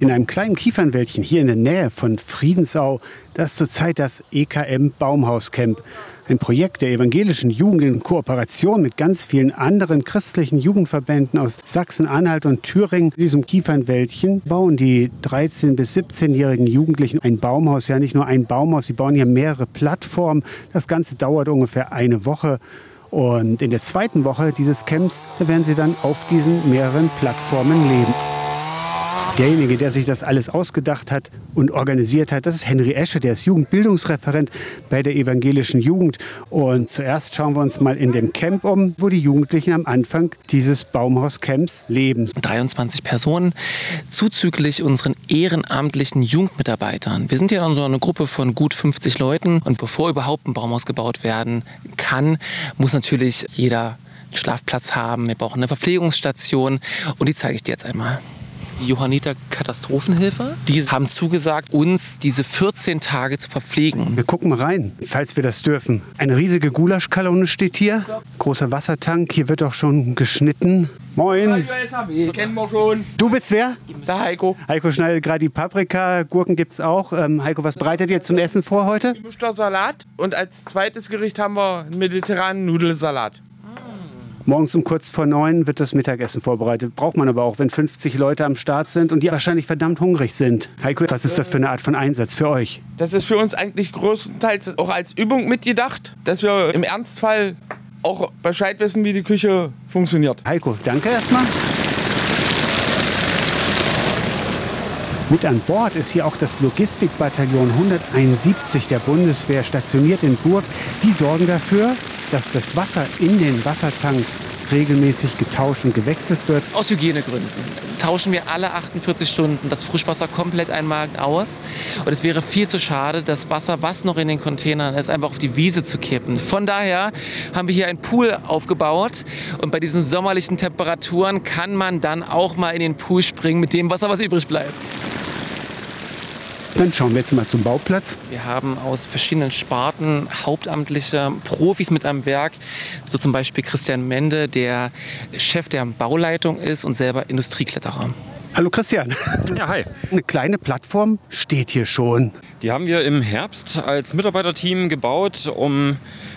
In einem kleinen Kiefernwäldchen hier in der Nähe von Friedensau, das ist zurzeit das EKM Baumhauscamp. Ein Projekt der evangelischen Jugend in Kooperation mit ganz vielen anderen christlichen Jugendverbänden aus Sachsen-Anhalt und Thüringen. In diesem Kiefernwäldchen bauen die 13- bis 17-jährigen Jugendlichen ein Baumhaus. Ja, nicht nur ein Baumhaus, sie bauen hier mehrere Plattformen. Das Ganze dauert ungefähr eine Woche. Und in der zweiten Woche dieses Camps, werden sie dann auf diesen mehreren Plattformen leben. Derjenige, der sich das alles ausgedacht hat und organisiert hat, das ist Henry Esche, der ist Jugendbildungsreferent bei der evangelischen Jugend. Und zuerst schauen wir uns mal in dem Camp um, wo die Jugendlichen am Anfang dieses Baumhauscamps leben. 23 Personen, zuzüglich unseren ehrenamtlichen Jugendmitarbeitern. Wir sind ja dann so eine Gruppe von gut 50 Leuten und bevor überhaupt ein Baumhaus gebaut werden kann, muss natürlich jeder Schlafplatz haben. Wir brauchen eine Verpflegungsstation und die zeige ich dir jetzt einmal die Johanniter Katastrophenhilfe. Die haben zugesagt, uns diese 14 Tage zu verpflegen. Wir gucken mal rein, falls wir das dürfen. Eine riesige Gulaschkanone steht hier. Großer Wassertank. Hier wird auch schon geschnitten. Moin. Kennen wir schon. Du bist wer? Der Heiko. Heiko schneidet gerade die Paprika. Gurken gibt es auch. Ähm, Heiko, was bereitet ihr zum Essen vor heute? Gemischter Salat. Und als zweites Gericht haben wir einen mediterranen Nudelsalat. Morgens um kurz vor neun wird das Mittagessen vorbereitet. Braucht man aber auch, wenn 50 Leute am Start sind und die wahrscheinlich verdammt hungrig sind. Heiko, was ist das für eine Art von Einsatz für euch? Das ist für uns eigentlich größtenteils auch als Übung mitgedacht, dass wir im Ernstfall auch Bescheid wissen, wie die Küche funktioniert. Heiko, danke erstmal. Mit an Bord ist hier auch das Logistikbataillon 171 der Bundeswehr stationiert in Burg. Die sorgen dafür, dass das Wasser in den Wassertanks regelmäßig getauscht und gewechselt wird. Aus Hygienegründen tauschen wir alle 48 Stunden das Frischwasser komplett einmal aus. Und es wäre viel zu schade, das Wasser, was noch in den Containern ist, einfach auf die Wiese zu kippen. Von daher haben wir hier einen Pool aufgebaut. Und bei diesen sommerlichen Temperaturen kann man dann auch mal in den Pool springen mit dem Wasser, was übrig bleibt. Dann schauen wir jetzt mal zum Bauplatz. Wir haben aus verschiedenen Sparten hauptamtliche Profis mit am Werk. So zum Beispiel Christian Mende, der Chef der Bauleitung ist und selber Industriekletterer. Hallo Christian. Ja, hi. Eine kleine Plattform steht hier schon. Die haben wir im Herbst als Mitarbeiterteam gebaut, um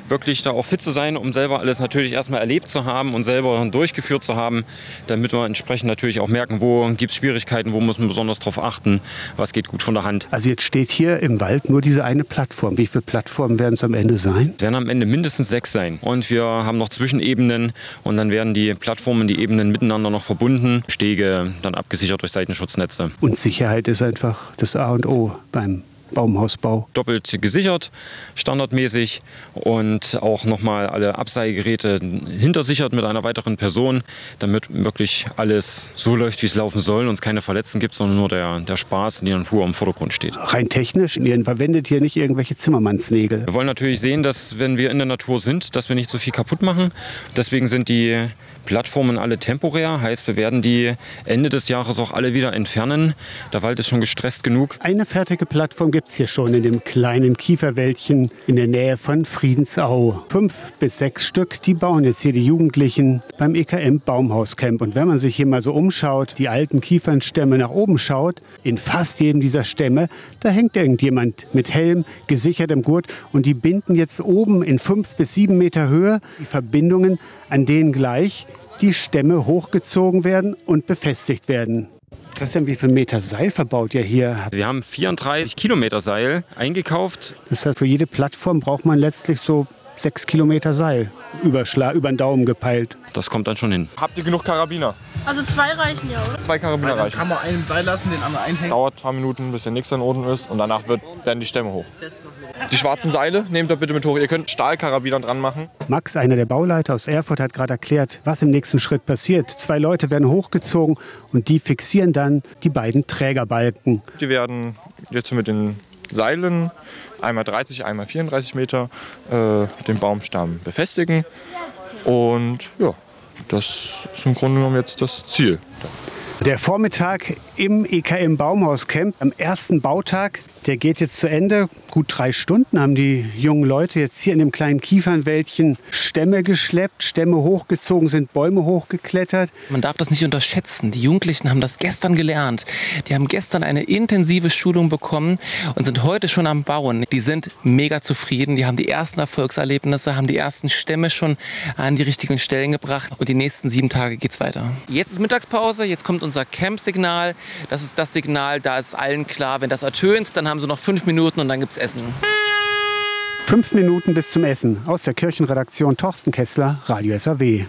wirklich da auch fit zu sein, um selber alles natürlich erstmal erlebt zu haben und selber durchgeführt zu haben, damit wir entsprechend natürlich auch merken, wo gibt es Schwierigkeiten, wo muss man besonders darauf achten, was geht gut von der Hand. Also jetzt steht hier im Wald nur diese eine Plattform. Wie viele Plattformen werden es am Ende sein? Es werden am Ende mindestens sechs sein. Und wir haben noch Zwischenebenen und dann werden die Plattformen, die Ebenen miteinander noch verbunden, Stege dann abgesichert durch Seitenschutznetze. Und Sicherheit ist einfach das A und O beim Baumhausbau. Doppelt gesichert, standardmäßig und auch nochmal alle Abseilgeräte hintersichert mit einer weiteren Person, damit wirklich alles so läuft, wie es laufen soll und es keine Verletzten gibt, sondern nur der, der Spaß und die Natur im Vordergrund steht. Rein technisch, ihr verwendet hier nicht irgendwelche Zimmermannsnägel. Wir wollen natürlich sehen, dass wenn wir in der Natur sind, dass wir nicht so viel kaputt machen. Deswegen sind die Plattformen alle temporär, heißt wir werden die Ende des Jahres auch alle wieder entfernen. Der Wald ist schon gestresst genug. Eine fertige Plattform gibt es hier schon in dem kleinen Kieferwäldchen in der Nähe von Friedensau. Fünf bis sechs Stück, die bauen jetzt hier die Jugendlichen beim EKM Baumhauscamp. Und wenn man sich hier mal so umschaut, die alten Kiefernstämme nach oben schaut, in fast jedem dieser Stämme, da hängt irgendjemand mit Helm, gesichertem Gurt und die binden jetzt oben in fünf bis sieben Meter Höhe die Verbindungen, an denen gleich die Stämme hochgezogen werden und befestigt werden. Christian, wie viel Meter Seil verbaut ihr hier? Wir haben 34 Kilometer Seil eingekauft. Das heißt, für jede Plattform braucht man letztlich so sechs Kilometer Seil über, über den Daumen gepeilt. Das kommt dann schon hin. Habt ihr genug Karabiner? Also zwei reichen ja, oder? Zwei Karabiner reichen. Kann man einen Seil lassen, den anderen einhängen. Dauert ein paar Minuten, bis der nächste unten ist und danach wird, werden die Stämme hoch. Die schwarzen Seile nehmt ihr bitte mit hoch. Ihr könnt Stahlkarabiner dran machen. Max, einer der Bauleiter aus Erfurt, hat gerade erklärt, was im nächsten Schritt passiert. Zwei Leute werden hochgezogen und die fixieren dann die beiden Trägerbalken. Die werden jetzt mit den Seilen einmal 30, einmal 34 Meter äh, den Baumstamm befestigen. Und ja, das ist im Grunde genommen jetzt das Ziel. Der Vormittag im EKM Baumhauscamp am ersten Bautag. Der geht jetzt zu Ende. Gut drei Stunden haben die jungen Leute jetzt hier in dem kleinen Kiefernwäldchen Stämme geschleppt, Stämme hochgezogen, sind Bäume hochgeklettert. Man darf das nicht unterschätzen. Die Jugendlichen haben das gestern gelernt. Die haben gestern eine intensive Schulung bekommen und sind heute schon am Bauen. Die sind mega zufrieden. Die haben die ersten Erfolgserlebnisse, haben die ersten Stämme schon an die richtigen Stellen gebracht. Und die nächsten sieben Tage geht's weiter. Jetzt ist Mittagspause. Jetzt kommt unser Camp-Signal. Das ist das Signal, da ist allen klar, wenn das ertönt, dann haben sie noch fünf Minuten und dann gibt's Essen. Fünf Minuten bis zum Essen. Aus der Kirchenredaktion Torsten Kessler, Radio SAW.